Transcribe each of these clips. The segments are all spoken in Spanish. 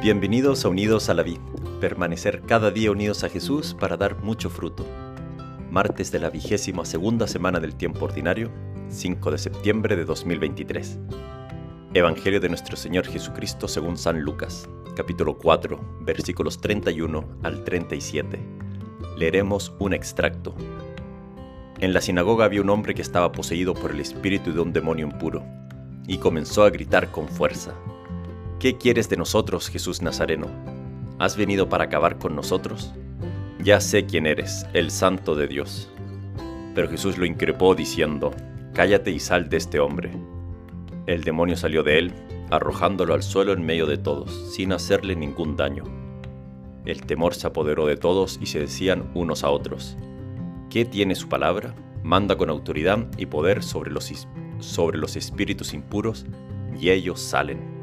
Bienvenidos a Unidos a la Vid, permanecer cada día unidos a Jesús para dar mucho fruto. Martes de la vigésima segunda semana del tiempo ordinario, 5 de septiembre de 2023. Evangelio de nuestro Señor Jesucristo según San Lucas, capítulo 4, versículos 31 al 37. Leeremos un extracto. En la sinagoga había un hombre que estaba poseído por el espíritu de un demonio impuro, y comenzó a gritar con fuerza ¿Qué quieres de nosotros, Jesús Nazareno? ¿Has venido para acabar con nosotros? Ya sé quién eres, el santo de Dios. Pero Jesús lo increpó diciendo, Cállate y sal de este hombre. El demonio salió de él, arrojándolo al suelo en medio de todos, sin hacerle ningún daño. El temor se apoderó de todos y se decían unos a otros, ¿qué tiene su palabra? Manda con autoridad y poder sobre los, sobre los espíritus impuros, y ellos salen.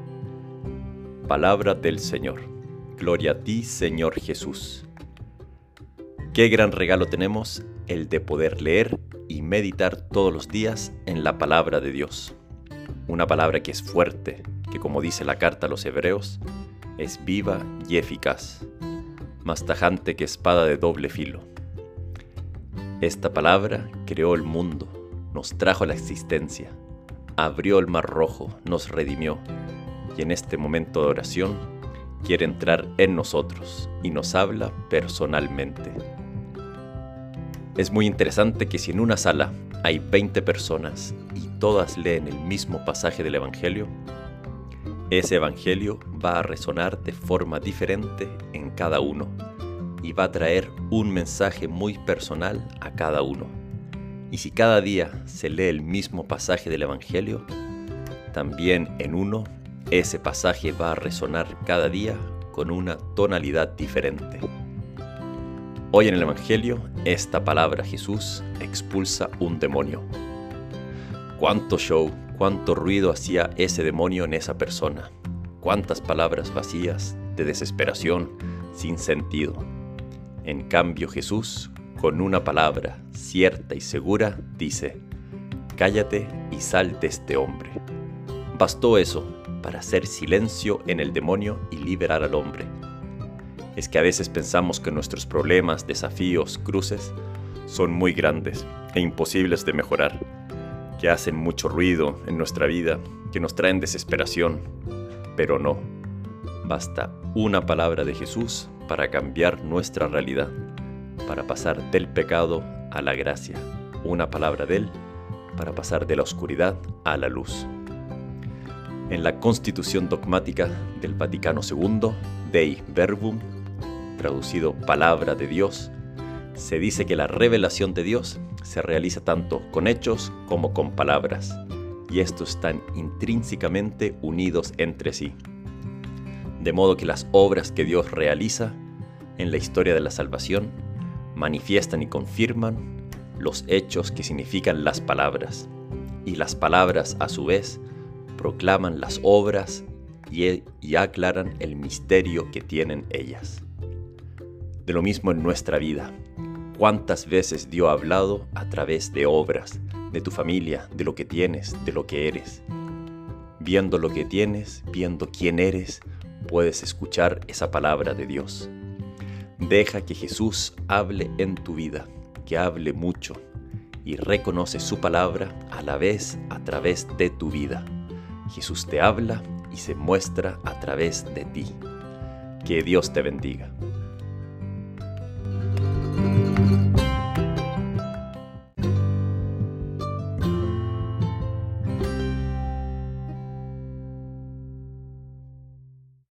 Palabra del Señor. Gloria a ti, Señor Jesús. Qué gran regalo tenemos el de poder leer y meditar todos los días en la palabra de Dios. Una palabra que es fuerte, que como dice la carta a los hebreos, es viva y eficaz, más tajante que espada de doble filo. Esta palabra creó el mundo, nos trajo la existencia, abrió el mar rojo, nos redimió, y en este momento de oración quiere entrar en nosotros y nos habla personalmente. Es muy interesante que si en una sala hay 20 personas y todas leen el mismo pasaje del Evangelio, ese Evangelio va a resonar de forma diferente en cada uno y va a traer un mensaje muy personal a cada uno. Y si cada día se lee el mismo pasaje del Evangelio, también en uno ese pasaje va a resonar cada día con una tonalidad diferente. Hoy en el Evangelio, esta palabra Jesús expulsa un demonio. Cuánto show, cuánto ruido hacía ese demonio en esa persona. Cuántas palabras vacías, de desesperación, sin sentido. En cambio Jesús, con una palabra cierta y segura, dice, Cállate y sal de este hombre. Bastó eso para hacer silencio en el demonio y liberar al hombre. Es que a veces pensamos que nuestros problemas, desafíos, cruces son muy grandes e imposibles de mejorar, que hacen mucho ruido en nuestra vida, que nos traen desesperación, pero no. Basta una palabra de Jesús para cambiar nuestra realidad, para pasar del pecado a la gracia. Una palabra de Él para pasar de la oscuridad a la luz. En la Constitución Dogmática del Vaticano II, Dei Verbum, traducido Palabra de Dios, se dice que la revelación de Dios se realiza tanto con hechos como con palabras, y estos están intrínsecamente unidos entre sí. De modo que las obras que Dios realiza en la historia de la salvación manifiestan y confirman los hechos que significan las palabras, y las palabras a su vez proclaman las obras y, aclaran el misterio que tienen ellas. De lo mismo en nuestra vida. ¿Cuántas veces Dios ha hablado a través de obras, de tu familia, de lo que tienes, de lo que eres? Viendo lo que tienes, viendo quién eres, puedes escuchar esa palabra de Dios. Deja que Jesús hable en tu vida, que hable mucho, y reconoce su palabra a la vez a través de tu vida. Jesús te habla y se muestra a través de ti. Que Dios te bendiga.